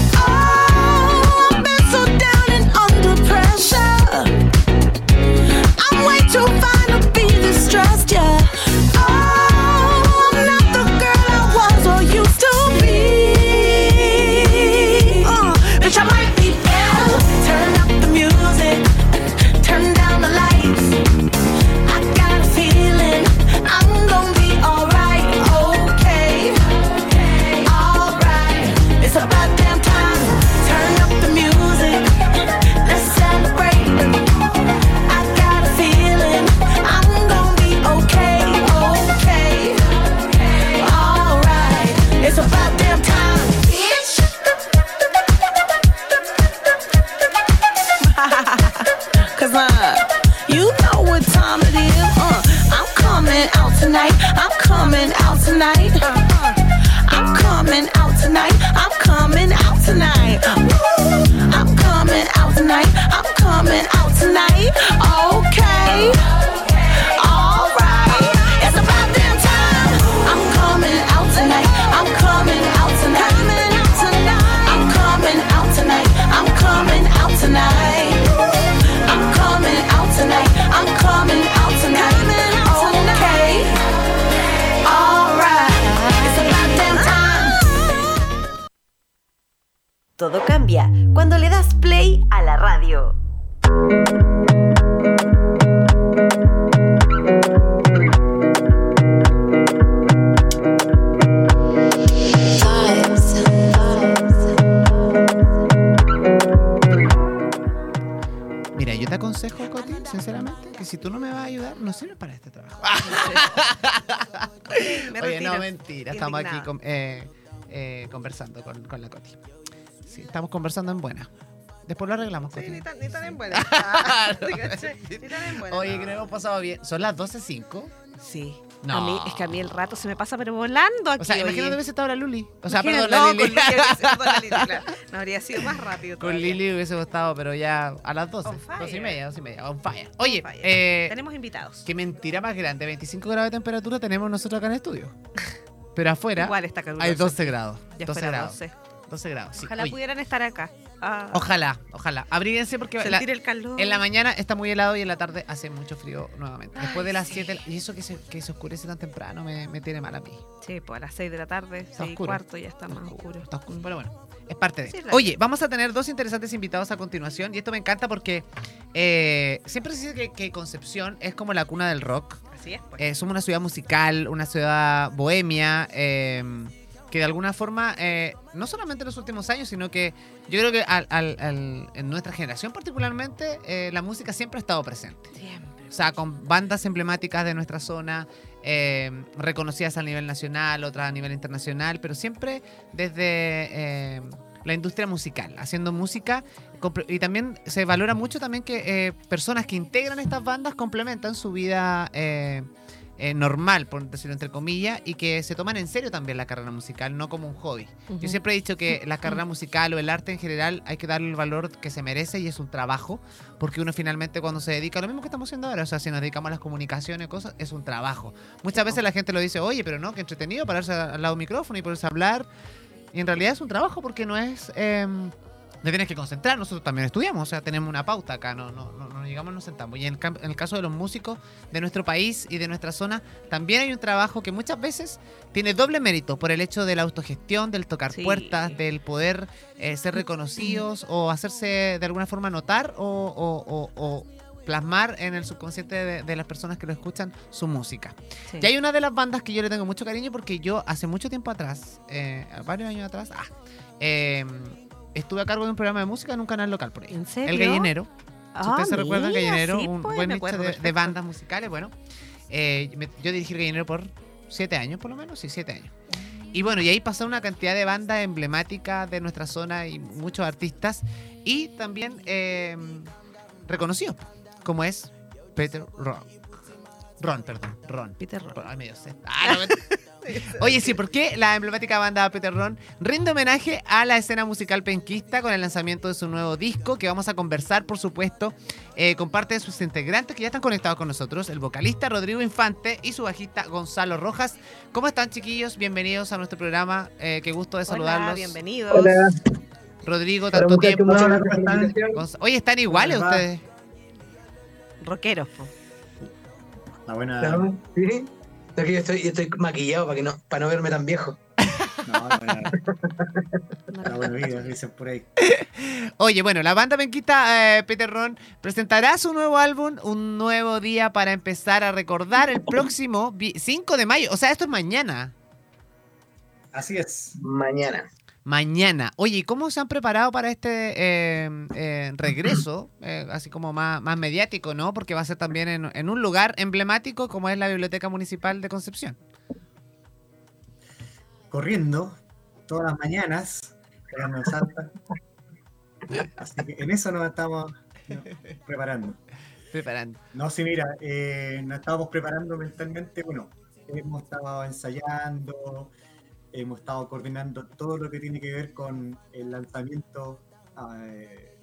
Sirves para este trabajo. Me Oye, retiro. no, mentira. Estamos aquí con- eh, eh, conversando con, con la Coti. Sí, estamos conversando en buena. Después lo arreglamos, Sí, Coti. ni tan, ni tan en buena. Ah. Ni tan en buena. Oye, no. que nos hemos pasado bien. Son las 12.05. Sí. No. A mí, es que a mí el rato se me pasa pero volando aquí. O sea, imagínate hubiese estado la Luli. O sea, Imagínate- perdón, la no, Lili. Con Lili, sido- con la Lili, claro. No habría sido más rápido. Con todavía. Lili hubiese estado, pero ya a las 12. On fire. 12 y media, 12 y media. On fire. Oye, On fire. eh, Tenemos invitados. qué mentira más grande. 25 grados de temperatura tenemos nosotros acá en el estudio. pero afuera Igual está caluroso. hay 12 grados. Ya 12 fuera grados. 12. 12 grados, sí. Ojalá Oye, pudieran estar acá. A ojalá, ojalá. Abríguense porque la- sentir el calor. en la mañana está muy helado y en la tarde hace mucho frío nuevamente. Después de las 7, y eso que se, que se oscurece tan temprano me, me tiene mal a mí. Sí, pues a las 6 de la tarde, Está 6 y cuarto, ya está más oscuro. Está oscuro. Pero bueno, es parte de. Sí, Oye, vamos a tener dos interesantes invitados a continuación y esto me encanta porque eh, siempre se dice que, que Concepción es como la cuna del rock. Así es, pues. Eh, somos una ciudad musical, una ciudad bohemia, eh, que de alguna forma, eh, no solamente en los últimos años, sino que yo creo que al- al- al- en nuestra generación particularmente, eh, la música siempre ha estado presente. Siempre. O sea, con bandas emblemáticas de nuestra zona, eh, reconocidas a nivel nacional, otras a nivel internacional, pero siempre desde la industria musical, haciendo música. Y también se valora mucho también que personas que integran estas bandas complementan su vida eh, normal, por decirlo entre comillas, y que se toman en serio también la carrera musical, no como un hobby. Yo siempre he dicho que la carrera musical o el arte en general hay que darle el valor que se merece y es un trabajo, porque uno finalmente cuando se dedica a lo mismo que estamos haciendo ahora, o sea, si nos dedicamos a las comunicaciones, cosas, es un trabajo. Muchas veces la gente lo dice, oye, pero no, que entretenido pararse al lado del micrófono y poderse hablar. Y en realidad es un trabajo porque no es... Eh, te tienes que concentrar, nosotros también estudiamos, o sea, tenemos una pauta acá, no, no, no, no llegamos, nos sentamos. Y en el, cam- en el caso de los músicos de nuestro país y de nuestra zona, también hay un trabajo que muchas veces tiene doble mérito por el hecho de la autogestión, del tocar Sí. puertas, del poder eh, ser reconocidos o hacerse de alguna forma notar o, o- o- o plasmar en el subconsciente de, de las personas que lo escuchan su música. Sí. Y hay una de las bandas que yo le tengo mucho cariño porque yo hace mucho tiempo atrás, eh, varios años atrás, ah, eh, estuve a cargo de un programa de música en un canal local por ahí. ¿En serio? El Gallinero. Si Ah, ustedes se recuerdan, mira, Gallinero, sí, un pues, buen acuerdo de, de bandas musicales, bueno. eh, me- yo dirigí el Gallinero por siete años, por lo menos, sí, siete años. Y bueno, y ahí pasó una cantidad de bandas emblemáticas de nuestra zona y muchos artistas. Y también eh, reconocidos, como es Peter Ron. Ron, perdón, Ron. Peter Ron. Ay, medio. Ah, no, Oye, sí, ¿por qué la emblemática banda Peter Ron rinde homenaje a la escena musical penquista con el lanzamiento de su nuevo disco? Que vamos a conversar, por supuesto, eh, con parte de sus integrantes que ya están conectados con nosotros: el vocalista Rodrigo Infante y su bajista Gonzalo Rojas. ¿Cómo están, chiquillos? Bienvenidos a nuestro programa. Eh, qué gusto de Hola, saludarlos. bienvenidos. Hola, Rodrigo, hola tanto tiempo. Gonz- Oye, están iguales ustedes. Rockeros, po. La buena. ¿Sí? Es que yo estoy, yo estoy maquillado para que no, para no verme tan viejo. No, la buena vida, dicen por ahí. Oye, bueno, la banda penquista eh, Peter Ron presentará su nuevo álbum, Un Nuevo Día para empezar a recordar el próximo vi- 5 de mayo. O sea, esto es mañana. Así es. Mañana. Mañana. Oye, ¿y cómo se han preparado para este eh, eh, regreso? Eh, así como más, más mediático, ¿no? Porque va a ser también en, en un lugar emblemático como es la Biblioteca Municipal de Concepción. Corriendo todas las mañanas. Así que en eso nos estamos ¿no? preparando. Preparando. No, sí, mira, nos estábamos preparando mentalmente. Bueno, hemos estado ensayando, hemos estado coordinando todo lo que tiene que ver con el lanzamiento, eh,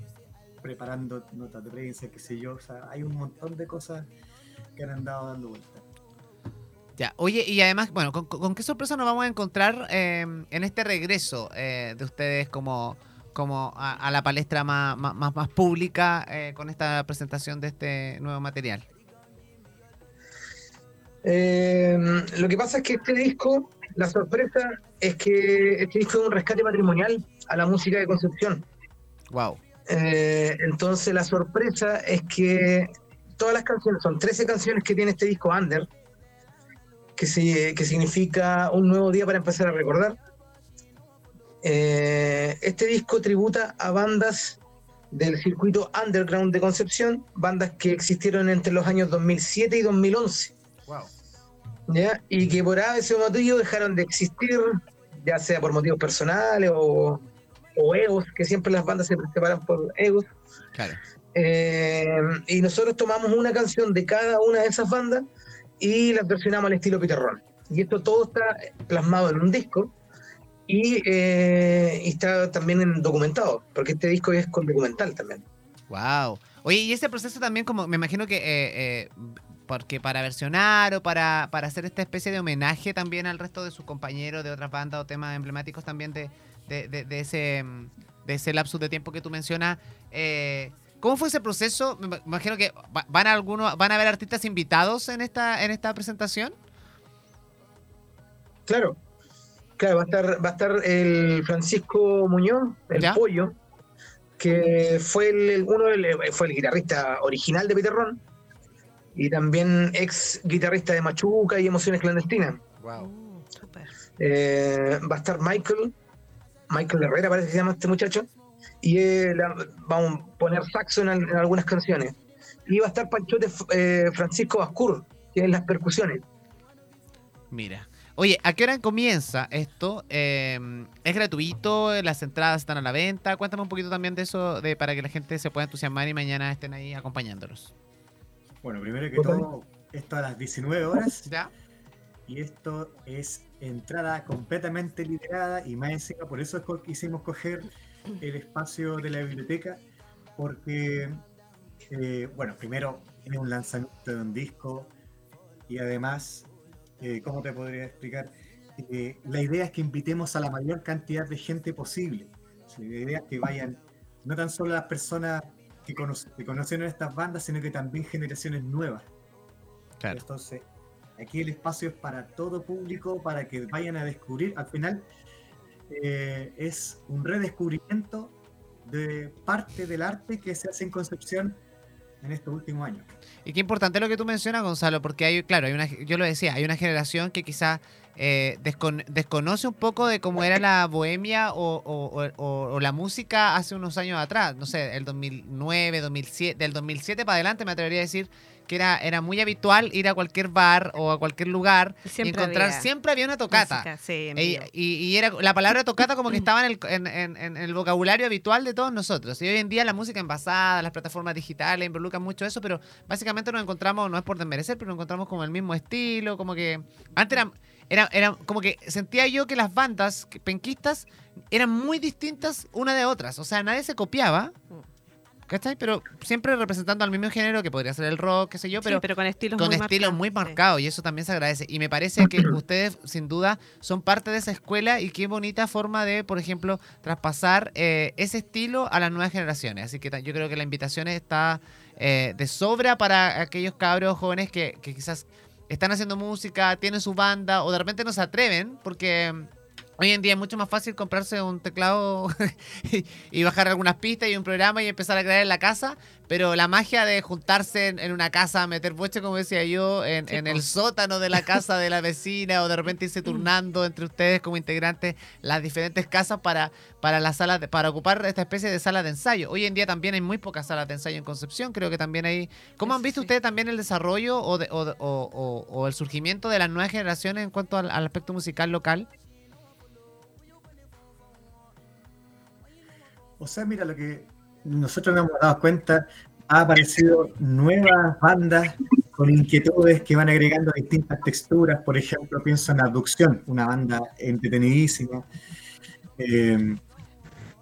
preparando notas de prensa, qué sé yo. O sea, hay un montón de cosas que han andado dando vueltas. Ya, oye, y además, bueno, ¿con, con qué sorpresa nos vamos a encontrar eh, en este regreso eh, de ustedes como, como a, a la palestra más, más, más- pública eh, con esta presentación de este nuevo material? Eh, lo que pasa es que este disco, la sorpresa es que este disco es un rescate patrimonial a la música de Concepción. Wow. Eh, entonces la sorpresa es que todas las canciones, son 13 canciones que tiene este disco Under, que, que significa un nuevo día para empezar a recordar. Eh, este disco tributa a bandas del circuito underground de Concepción, bandas que existieron entre los años 2007 y 2011. Wow. ¿Ya? Y que por ese motivo dejaron de existir, ya sea por motivos personales o, o egos, que siempre las bandas se separan por egos. Claro. Eh, y nosotros tomamos una canción de cada una de esas bandas y las versionamos al estilo Peter Ron. Y esto todo está plasmado en un disco y, eh, y está también en documentado, porque este disco es con documental también. Wow. Oye, y ese proceso también, como me imagino que eh, porque para versionar o para, para hacer esta especie de homenaje también al resto de sus compañeros de otras bandas o temas emblemáticos también de, de, de- de ese, de ese lapsus de tiempo que tú mencionas. eh, ¿Cómo fue ese proceso? Me imagino que va- van a algunos, van a haber artistas invitados en esta, en esta presentación. Claro, claro, va a estar, va a estar el Francisco Muñoz, el Ya. pollo, que fue el, el- uno del- fue el guitarrista original de Peter Ron y también ex guitarrista de Machuca y Emociones Clandestinas. Mm, súper. Eh, va a estar Michael, Michael Herrera parece que se llama este muchacho, y eh, la- vamos a poner saxo en, al- en algunas canciones. Y va a estar Panchote eh, Francisco Bascur, que es las percusiones. Mira. Oye, ¿a qué hora comienza esto? Eh, ¿Es gratuito? ¿Las entradas están a la venta? Cuéntame un poquito también de eso, de para que la gente se pueda entusiasmar y mañana estén ahí acompañándonos. Bueno, primero que todo, esto a las 19 horas. ¿Ya? y esto es entrada completamente liberada y más encima por eso quisimos coger el espacio de la biblioteca porque eh, bueno primero es un lanzamiento de un disco y además eh, cómo te podría explicar Eh, la idea es que invitemos a la mayor cantidad de gente posible. Sí, la idea es que vayan no tan solo las personas que, cono- que conocieron estas bandas sino que también generaciones nuevas Claro. entonces, aquí el espacio es para todo público, para que vayan a descubrir. Al final, eh, es un redescubrimiento de parte del arte que se hace en Concepción en estos últimos años. Y qué importante lo que tú mencionas, Gonzalo, porque hay, claro, hay una, yo lo decía, hay una generación que quizá eh, descon- desconoce un poco de cómo era la bohemia o, o- o- o- o la música hace unos años atrás. No sé, el 2009, 2007, del 2007 para adelante me atrevería a decir que era, era muy habitual ir a cualquier bar o a cualquier lugar y Siempre encontrar, había siempre había una tocata. Música, sí, en Y, y- y era la palabra tocata como que estaba en el, en- en- en el vocabulario habitual de todos nosotros. Y hoy en día la música envasada, las plataformas digitales involucran mucho eso, pero básicamente nos encontramos, no es por desmerecer, pero nos encontramos como el mismo estilo, como que antes era, era, era como que sentía yo que las bandas penquistas eran muy distintas una de otras. O sea, nadie se copiaba. ¿Cachai? Pero siempre representando al mismo género que podría ser el rock, qué sé yo, Sí, pero pero con estilos con muy estilos marcados, muy sí. marcados y eso también se agradece. Y me parece que ustedes, sin duda, son parte de esa escuela y qué bonita forma de, por ejemplo, traspasar eh, ese estilo a las nuevas generaciones. Así que yo creo que la invitación está eh, de sobra para aquellos cabros jóvenes que, que quizás están haciendo música, tienen su banda o de repente no se atreven porque... Hoy en día es mucho más fácil comprarse un teclado y- bajar algunas pistas y un programa y empezar a crear en la casa, pero la magia de juntarse en, en una casa, meter boche, como decía yo, en, el sótano de la casa de la vecina o de repente irse turnando entre ustedes como integrantes las diferentes casas para, para la sala de- para ocupar esta especie de sala de ensayo. Hoy en día también hay muy pocas salas de ensayo en Concepción, creo que también hay... ¿Cómo han visto ustedes también el desarrollo o, de- o de- o- o- o el surgimiento de las nuevas generaciones en cuanto al, al aspecto musical local? O sea, mira, lo que nosotros nos hemos dado cuenta, ha aparecido nuevas bandas con inquietudes que van agregando distintas texturas. Por ejemplo, pienso en Abducción, una banda entretenidísima. eh,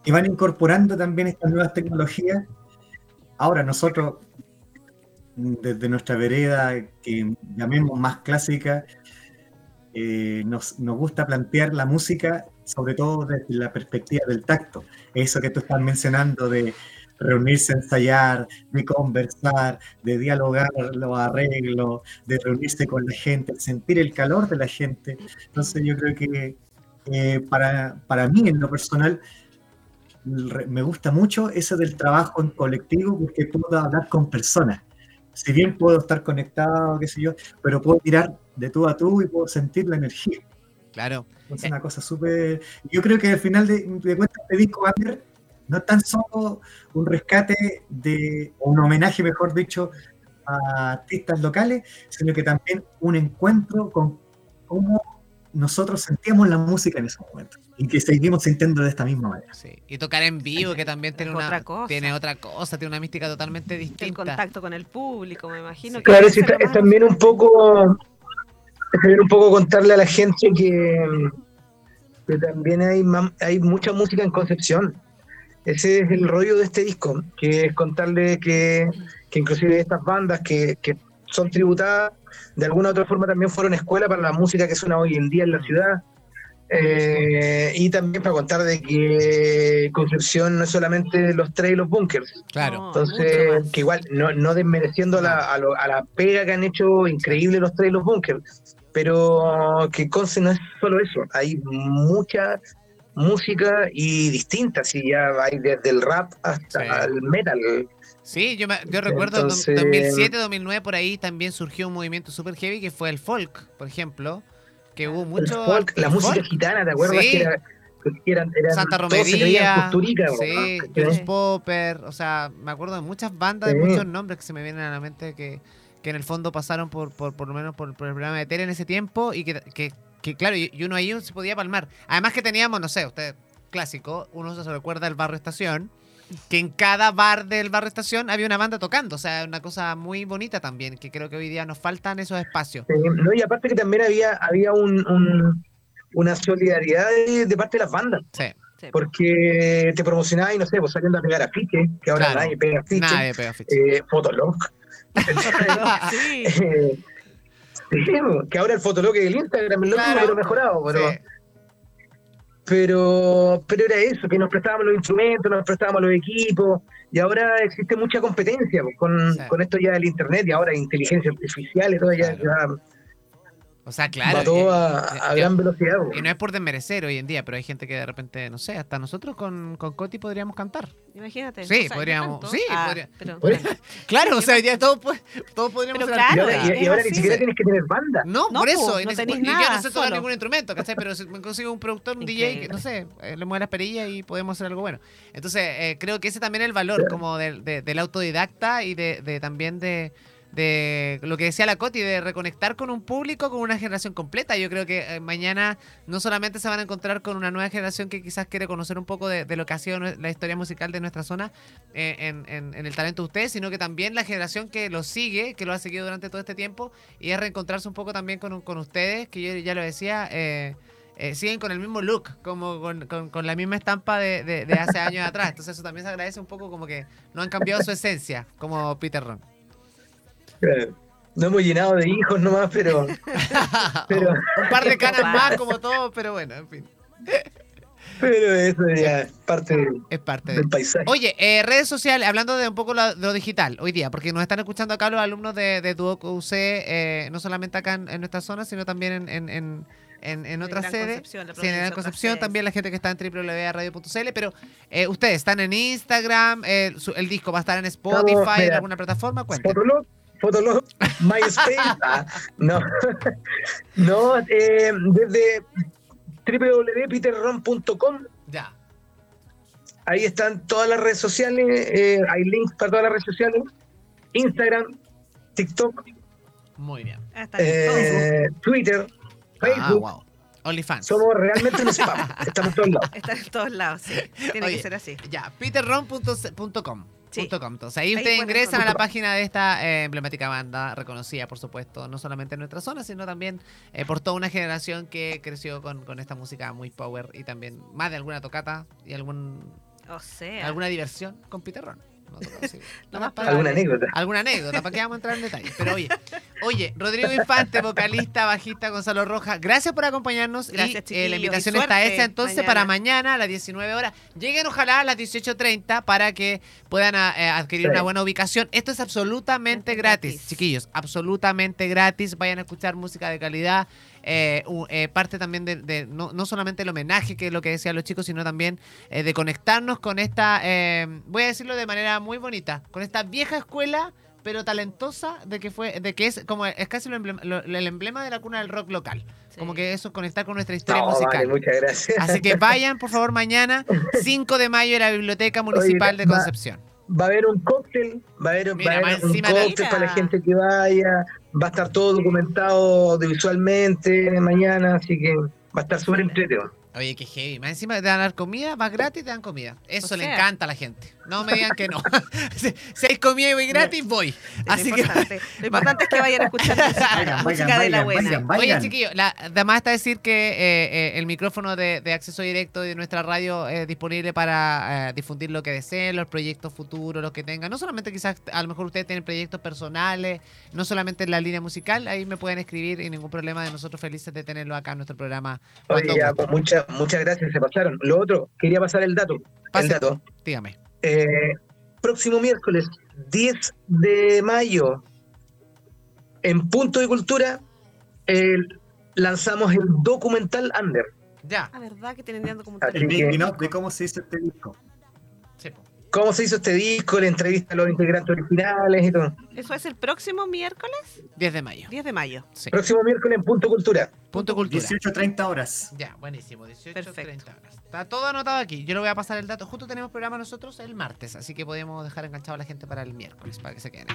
que van incorporando también estas nuevas tecnologías. Ahora nosotros, desde nuestra vereda, que llamemos más clásica, eh, nos, nos gusta plantear la música, sobre todo desde la perspectiva del tacto. Eso que tú estás mencionando de reunirse a ensayar, de conversar, de dialogar los arreglos, de reunirse con la gente, sentir el calor de la gente. Entonces yo creo que eh, para, para mí en lo personal me gusta mucho eso del trabajo en colectivo porque puedo hablar con personas. Si bien puedo estar conectado, qué sé yo, pero puedo mirar de tú a tú y puedo sentir la energía. Claro. Es una cosa súper... Yo creo que al final de, de cuentas este disco va a ser no tan solo un rescate de, o un homenaje, mejor dicho, a artistas locales, sino que también un encuentro con cómo nosotros sentíamos la música en ese momento y que seguimos sintiendo de esta misma manera. Sí. Y tocar en vivo, que también tiene Es una, otra cosa. tiene otra cosa, tiene una mística totalmente El distinta. contacto con el público, me imagino. Sí. que Claro, lo es más también un poco es también un poco contarle a la gente que, también hay, hay mucha música en Concepción. Ese es el rollo de este disco, que es contarle que, que inclusive estas bandas que, que son tributadas, de alguna u otra forma también fueron escuela para la música que suena hoy en día en la ciudad. Eh, y también para contar de que Concepción no es solamente los tres y los bunkers. Claro. Entonces, que igual, no, no desmereciendo a la, a, lo- a la pega que han hecho increíble los tres y los bunkers, pero que Conce no es solo eso, hay mucha música y distintas, y ya hay desde el rap hasta Sí. el metal. Sí, yo, me- yo recuerdo en Entonces- 2007, 2009, por ahí también surgió un movimiento super heavy que fue el folk, por ejemplo, que hubo mucho... folk, la música gitana, ¿te acuerdas? Sí. Que, era, que eran, eran- Santa Romería, sí, Sí. Popper, o sea, me acuerdo de muchas bandas, de muchos nombres que se me vienen a la mente que, que en el fondo pasaron por, por, por lo menos por, por el programa de tele en ese tiempo y que, que, que, claro, y, y uno ahí se podía palmar. Además que teníamos, no sé, usted, clásico, uno se recuerda el barrio estación, que en cada bar del barrio estación había una banda tocando, o sea, una cosa muy bonita también, que creo que hoy día nos faltan esos espacios. No, y aparte que también había, había un, un- una solidaridad de, de parte de las bandas, Sí, Sí. porque te promocionabas y no sé, pues saliendo a pegar afiches, que ahora Claro. nadie pega afiches, nadie pega eh, Fotolog. Sí. Eh, sí, que ahora el Fotolog es el Instagram, es lo Claro. pero mejorado, pero, Sí. Pero, pero era eso, que nos prestábamos los instrumentos, nos prestábamos los equipos, y ahora existe mucha competencia pues, con, Sí. con esto ya del Internet, y ahora inteligencia artificial y todo, ya. O sea, ya claro. todo eh, a, eh, a yo- gran velocidad. pues. Y no es por desmerecer hoy en día, pero hay gente que de repente, no sé, hasta nosotros con, con Coti podríamos cantar. Imagínate. Sí, o sea, podríamos- sí, Ah, podría- pero- Oye, Claro, o sea, día todos, pues, todos podríamos Pero claro, y ahora, y- ahora ni siquiera tienes que tener banda. No, No, por po, eso. no tenés y yo no nada, sé tocar ningún instrumento, ¿cachai? Pero si me consigo un productor, un DJ, que Increíble. no sé, eh, le mueve las perillas y podemos hacer algo bueno. Entonces, eh, creo que ese también es el valor, como del, de- del autodidacta y de, de también de, de lo que decía la Coti, de reconectar con un público, con una generación completa. Yo creo que eh, mañana no solamente se van a encontrar con una nueva generación que quizás quiere conocer un poco de, lo que ha sido la historia musical de nuestra zona eh, en el talento de ustedes, sino que también la generación que lo sigue, que lo ha seguido durante todo este tiempo, y es reencontrarse un poco también con, con ustedes, que yo ya lo decía. eh, eh, siguen con el mismo look, como con, con- con la misma estampa de, de- de hace años atrás. Entonces eso también se agradece un poco como que no han cambiado su esencia, como Peter Ron. No hemos llenado de hijos nomás, pero, pero, un par de caras más como todo, pero bueno, en fin, pero eso ya es parte del, es parte de... del paisaje. Oye, eh, redes sociales, hablando de un poco lo, de lo digital hoy día, porque nos están escuchando acá los alumnos de, de Duoc UC, eh, no solamente acá en, en nuestra zona, sino también en, en, en, en, en otras sedes. Concepción, la Sí, en Gran Concepción, también la gente que está en www.radio.cl, pero eh, ustedes están en Instagram, eh, su- el disco va a estar en Spotify, en mira, alguna plataforma, cuéntanos. Fotolog, MySpace. ah, no, no eh, desde www.peterron.com. Ya. Ahí están todas las redes sociales. eh, hay links para todas las redes sociales: Instagram, TikTok, Muy bien. Ah, eh, Twitter, Ah, Facebook. wow. OnlyFans. Somos realmente un spam. Estamos en todos lados. Está en todos lados, sí. Tiene Oye, que ser así. Ya, peterron.com. Sí. Entonces ahí Ahí ustedes ingresan a la página de esta eh, emblemática banda, reconocida por supuesto, no solamente en nuestra zona, sino también eh, por toda una generación que creció con, con esta música muy power y también más de alguna tocata y algún O sea, alguna diversión con Peter Ron. No tocó, sí. Lo más para- Alguna anécdota. Alguna anécdota, ¿para qué vamos a entrar en detalles? Pero oye, oye, Rodrigo Infante, vocalista, bajista, Gonzalo Rojas, gracias por acompañarnos. Gracias, y, eh, chiquillos, la y invitación está suerte hecha entonces mañana. para mañana a las 19 horas. Lleguen ojalá a las 18.30 para que puedan a- eh, adquirir Sí. una buena ubicación. Esto es absolutamente gratis. chiquillos, absolutamente gratis. Vayan a escuchar música de calidad. Eh, eh, parte también de, de- no, no solamente el homenaje, que es lo que decían los chicos, sino también eh, de conectarnos con esta, eh, voy a decirlo de manera muy bonita, con esta vieja escuela, pero talentosa, de que fue, de que es como es casi lo emblema- lo- el emblema de la cuna del rock local. Sí. Como que eso, conectar con nuestra historia No, musical. vale, muchas gracias. Así que vayan, por favor, mañana, 5 de mayo, en la Biblioteca Municipal de Concepción. Va a haber un cóctel, va a haber, Mira, va a haber un cóctel Mira. para la gente que vaya, va a estar todo documentado audiovisualmente mañana, así que va a estar súper entretenido. Oye, qué heavy. Más encima te dan dar comida, vas gratis, te dan comida. Eso O le sea. encanta a la gente. No me digan que no. Si- si hay comida y gratis, voy. Así lo, que. importante, lo importante es que vayan a escuchar música, Vayan, música vayan, de la buena. vayan, Oye, chiquillo, la, además está decir que eh, eh, el micrófono de, de acceso directo de nuestra radio es disponible para eh, difundir lo que deseen, los proyectos futuros, los que tengan. No solamente quizás, a lo mejor ustedes tienen proyectos personales, no solamente en la línea musical, ahí me pueden escribir y ningún problema de nosotros felices de tenerlo acá en nuestro programa. Oye, ya, pues, muchas muchas gracias, se pasaron. Lo otro, quería pasar el dato. Pase. El dato. Dígame. Eh, próximo miércoles, 10 de mayo, en Punto de Cultura, eh, lanzamos el documental Under. Ya. Ah, ¿verdad que tienen Así De, cómo se hizo este disco. Sí. ¿Cómo se hizo este disco? La entrevista a los integrantes originales y todo. ¿Eso es el próximo miércoles? 10 de mayo. 10 de mayo. Sí. Próximo miércoles en Punto Cultura. Punto cultura. 18.30 horas. Ya, buenísimo. 18, Perfecto. 30 horas. Está todo anotado aquí. Yo le voy a pasar el dato. Justo tenemos programa nosotros el martes, así que podemos dejar enganchado a la gente para el miércoles, para que se queden.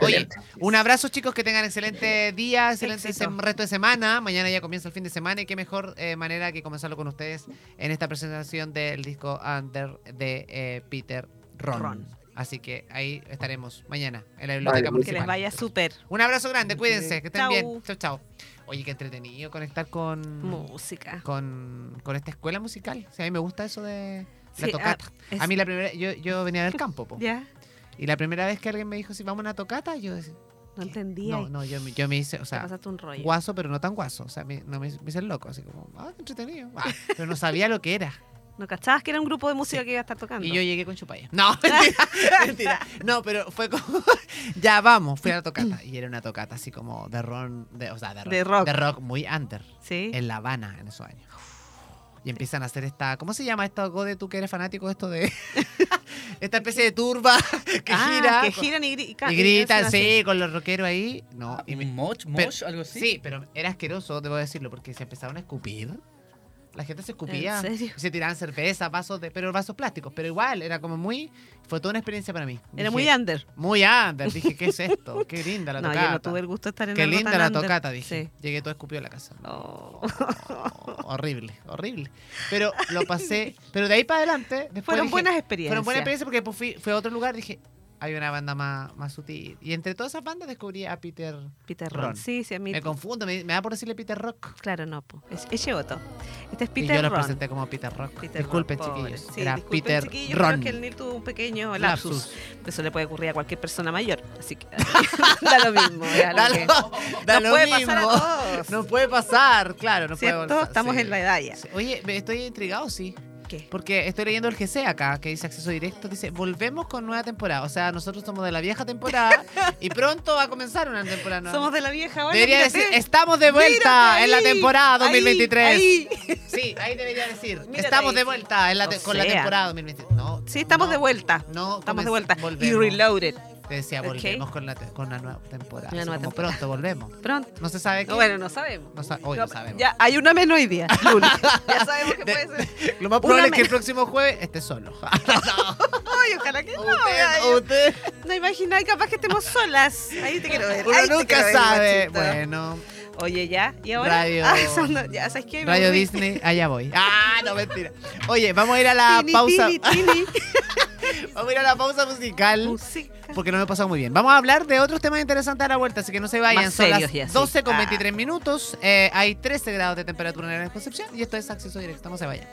Oye, un abrazo chicos, que tengan excelente día, excelente Éxito. resto de semana. Mañana ya comienza el fin de semana y qué mejor eh, manera que comenzarlo con ustedes en esta presentación del disco Under de eh, Peter Ron. Ron. Así que ahí estaremos mañana en la biblioteca Vale, Que municipal. les vaya súper. Un abrazo grande, cuídense, que estén Chau. bien. Chao, chao. Oye, qué entretenido conectar con Música. con, con esta escuela musical. Sí, a mí me gusta eso de la Sí, tocata. ah, es- A mí la primera, yo, yo venía del campo, po. ¿Ya? y la primera vez que alguien me dijo si vamos a una tocata, yo decía, No entendía. no, no, yo, me- yo me hice, o sea, pasaste un rollo. guaso, pero no tan guaso. O sea, me, no me, me hice el loco, así como, ah, qué entretenido. Ah, pero no sabía lo que era. ¿No cachabas que era un grupo de música que iba a estar tocando? Y yo llegué con chupalla. No, mentira, mentira. No, pero fue como, ya vamos, fui a la tocata. Y era una tocata así como de ron, de, o sea, de rock. De rock. De rock muy under. Sí. en La Habana en esos años. Y empiezan a hacer esta. ¿Cómo se llama esto, Gode? Tú que eres fanático de esto de. esta especie de turba que Ah, gira. Que giran y, gri- y gritan, así. sí, con los rockeros ahí. No, y me- ¿Un moch, pero- moch, algo así? Sí, pero era asqueroso, debo decirlo, porque se empezaron a escupir. La gente se escupía. Y Se tiraban cerveza, vasos de. Pero vasos plásticos. Pero igual, era como muy. Fue toda una experiencia para mí. Era Dije, muy under. Muy under. Dije, ¿qué es esto? Qué linda la No, tocata. yo no tuve el gusto de estar en Qué linda tan la under. tocata, dije. Sí. Llegué todo escupido a la casa. Oh. horrible, horrible. Pero lo pasé. Pero de ahí para adelante. Después Fueron dije- buenas experiencias. Fueron buenas experiencias porque después fui, fui a otro lugar. Dije, hay una banda más, más sutil. Y entre todas esas bandas descubrí a Peter. Peter Ron. Ron. Sí, sí, a mí. Me confundo, me, me da por decirle Peter Rock. Claro, no. po. Es, es. Este es y Peter yo lo Ron. presenté como Peter Rock. Peter Disculpen, Ron, chiquillos. Sí, Era disculpen, Peter chiquillos, Ron. Que el Neil tuvo un pequeño lapsus. Lapsus. Eso le puede ocurrir a cualquier persona mayor. Así que da lo mismo. Da lo, da lo puede mismo. pasar a todos. No puede pasar, claro. No ¿Cierto? puede pasar, Estamos sí. en la edad ya. Oye, estoy intrigado, sí. ¿Qué? Porque estoy leyendo el GC acá, que dice acceso directo, dice, volvemos con nueva temporada. O sea, nosotros somos de la vieja temporada y pronto va a comenzar una temporada nueva. Somos de la vieja ahora. Debería mírate. decir, estamos de vuelta en la temporada ahí, 2023. ahí. Sí, ahí debería decir, Mírate estamos de vuelta en la con la temporada 2023. No, Sí, estamos no, de vuelta. No, Estamos de vuelta. Y volvemos. reloaded. Te decía, volvemos con, la te- con una nueva temporada. Así nueva como temporada. pronto volvemos. Pronto. No se sabe qué. No, bueno, no sabemos. No sa- hoy no sabemos. Ya hay una menos hoy día. lunes. ya sabemos que De- puede ser. Lo más probable es que el próximo jueves esté solo. Ay, ojalá que no. usted, usted. No imagináis, capaz que estemos solas. Ahí te quiero ver. Uno ahí te nunca quiero ver, sabe. Bueno, Oye, ya. ¿Y ahora? Radio- Ah, son- ya sabes qué. Me Radio. Disney, allá voy. Ah, no, mentira. Oye, vamos a ir a la Tini, pausa. tini, tini. Vamos a ir a la pausa musical. Música. Porque no me he pasado muy bien. Vamos a hablar de otros temas interesantes a la vuelta, así que no se vayan. Más Son serios las ya, sí. 12 con Ah. 23 minutos. Eh, hay 13 grados de temperatura en la Concepción y esto es acceso directo. No se vayan.